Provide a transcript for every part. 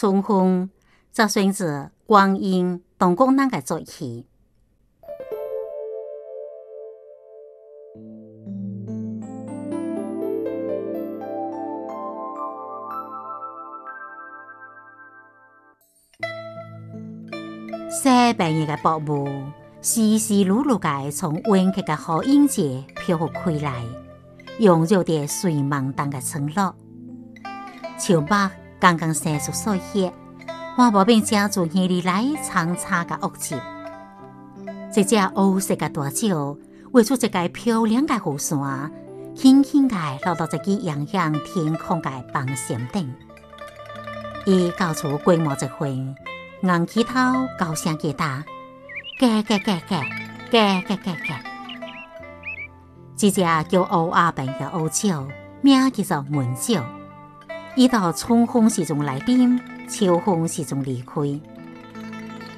春风则随着光阴同光那个做起。西半夜的薄雾，稀稀疏疏地从温克的好音节飘开来，萦绕着水茫当的村落。树木刚刚生出水叶，花宝并夹住夜里来长长的屋脊。这只乌色的大鸟画出一个漂亮的弧线，轻轻地落到这个洋洋天空的房檐顶。伊高出规模一回。硬起头，高声叫打，嘎嘎嘎嘎，嘎嘎嘎嘎。这只叫乌鸦病的乌鸟，名叫做文鸟。伊到春风时中来临，秋风时中离开。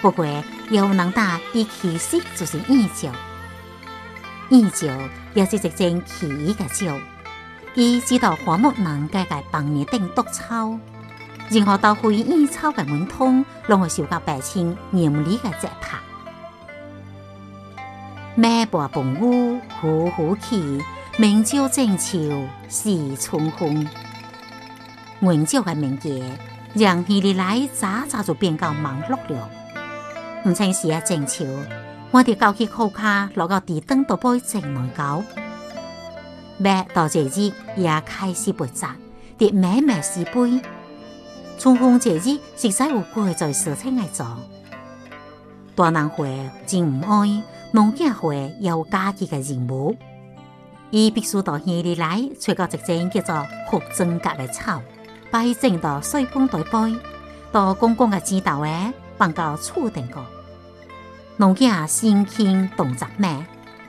不过，有人打伊其实就是燕鸟。燕鸟也是一只奇异的鸟，伊知道花木能盖个房檐顶毒草。任何到灰烟草的门通，拢会受到百姓严厉的责罚。每把棚屋呼呼起，明朝正朝是春风。文鸟的鸣叫，让夜里来早早就变到忙碌了。唔清时啊，争秋，我哋高起裤卡落到地灯度背正内高。每到节日也开始播杂，啲咩咩是杯。春风节日实在有贵在事情来做，大人会真唔爱，农家会有家己嘅任务。伊必须到乡里来，找到一种叫做福增格嘅草，摆整到水盆台杯，到公公嘅指导诶，放到厝顶个。农家心轻动作慢，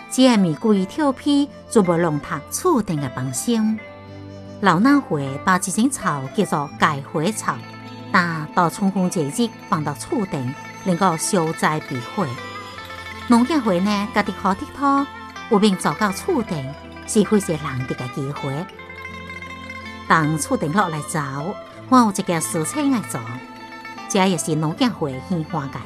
只系玫瑰调皮，就无弄塌厝顶嘅房心。老衲会把这种草叫做盖花草，但到春风节日放到厝顶，能够消灾避祸。农业会呢，家己好滴土，有便走到厝顶，是会是难得嘅机会。当厝顶落来走，我有一件事情来做，这也是农业会喜欢嘅。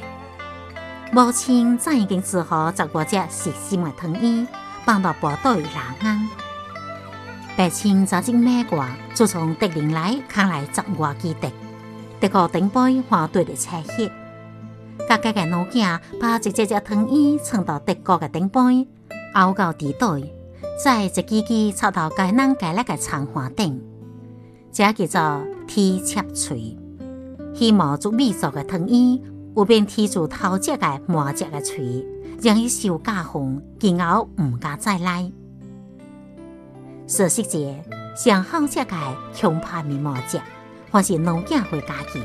母亲早已经做好十多只实心嘅藤椅，放到部队栏安。白青早进美国，就从德林来看来十外基地，德国顶杯换对的车血。家家嘅农家把一只只藤椅撑到德国嘅顶杯，熬到地底，再一支支插到该人该那个长花顶，这叫做铁切锤。希望做美作嘅藤椅，有便提住头只嘅磨只嘅锤，让伊受加风，今后唔敢再来。十四节上好食嘅恐怕面毛只，或是农业会家己，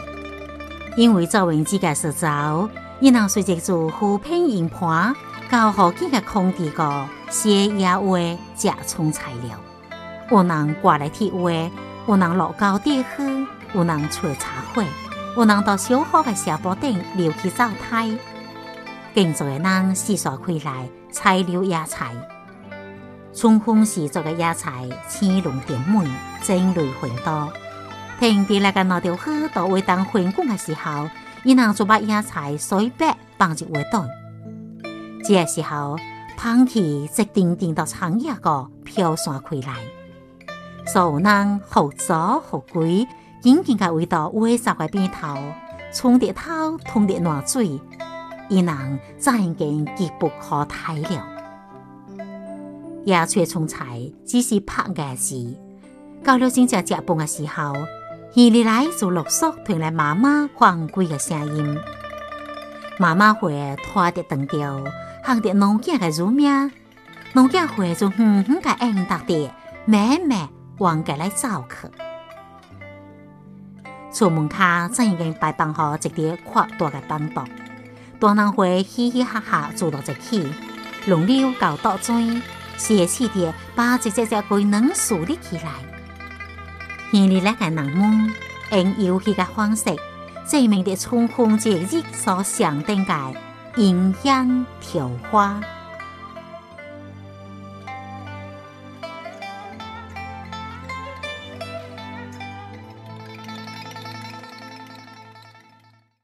因为做文字嘅实造，伊能随着做湖片银盘，到好几嘅空地个写野话、食葱材料，有人挂来铁话，有人落高地喝，有人吹茶会，有人到小河嘅下坡顶留起灶台，更多嘅人四散开来采留野菜。春风时做嘅野菜，青龙点美，真类很多。平地那个那条河到会当混工嘅时候，伊人就把野菜随便放入围袋。这时候，香气直定定到长野个飘散开来，所有人好早好贵，紧紧嘅围到围沙嘅边头，冲着头通着暖水，伊人早已经急不可待了。野菜种菜只是拍嘅事，到了真正食饭嘅时候，伊里来就陆续传来妈妈欢贵嘅声音。妈妈会拖着长条，喊着农家嘅乳名，农家会就哼哼嘅应答着，妹妹往家来照客。出门卡真已经摆放好一叠宽大的板凳，大人会嘻嘻哈哈坐落一起，轮流搞倒嘴。谢气地把一只只龟能树立起来，而你那个人们用游戏的方式证明的春风节日所象征的阴阳调花。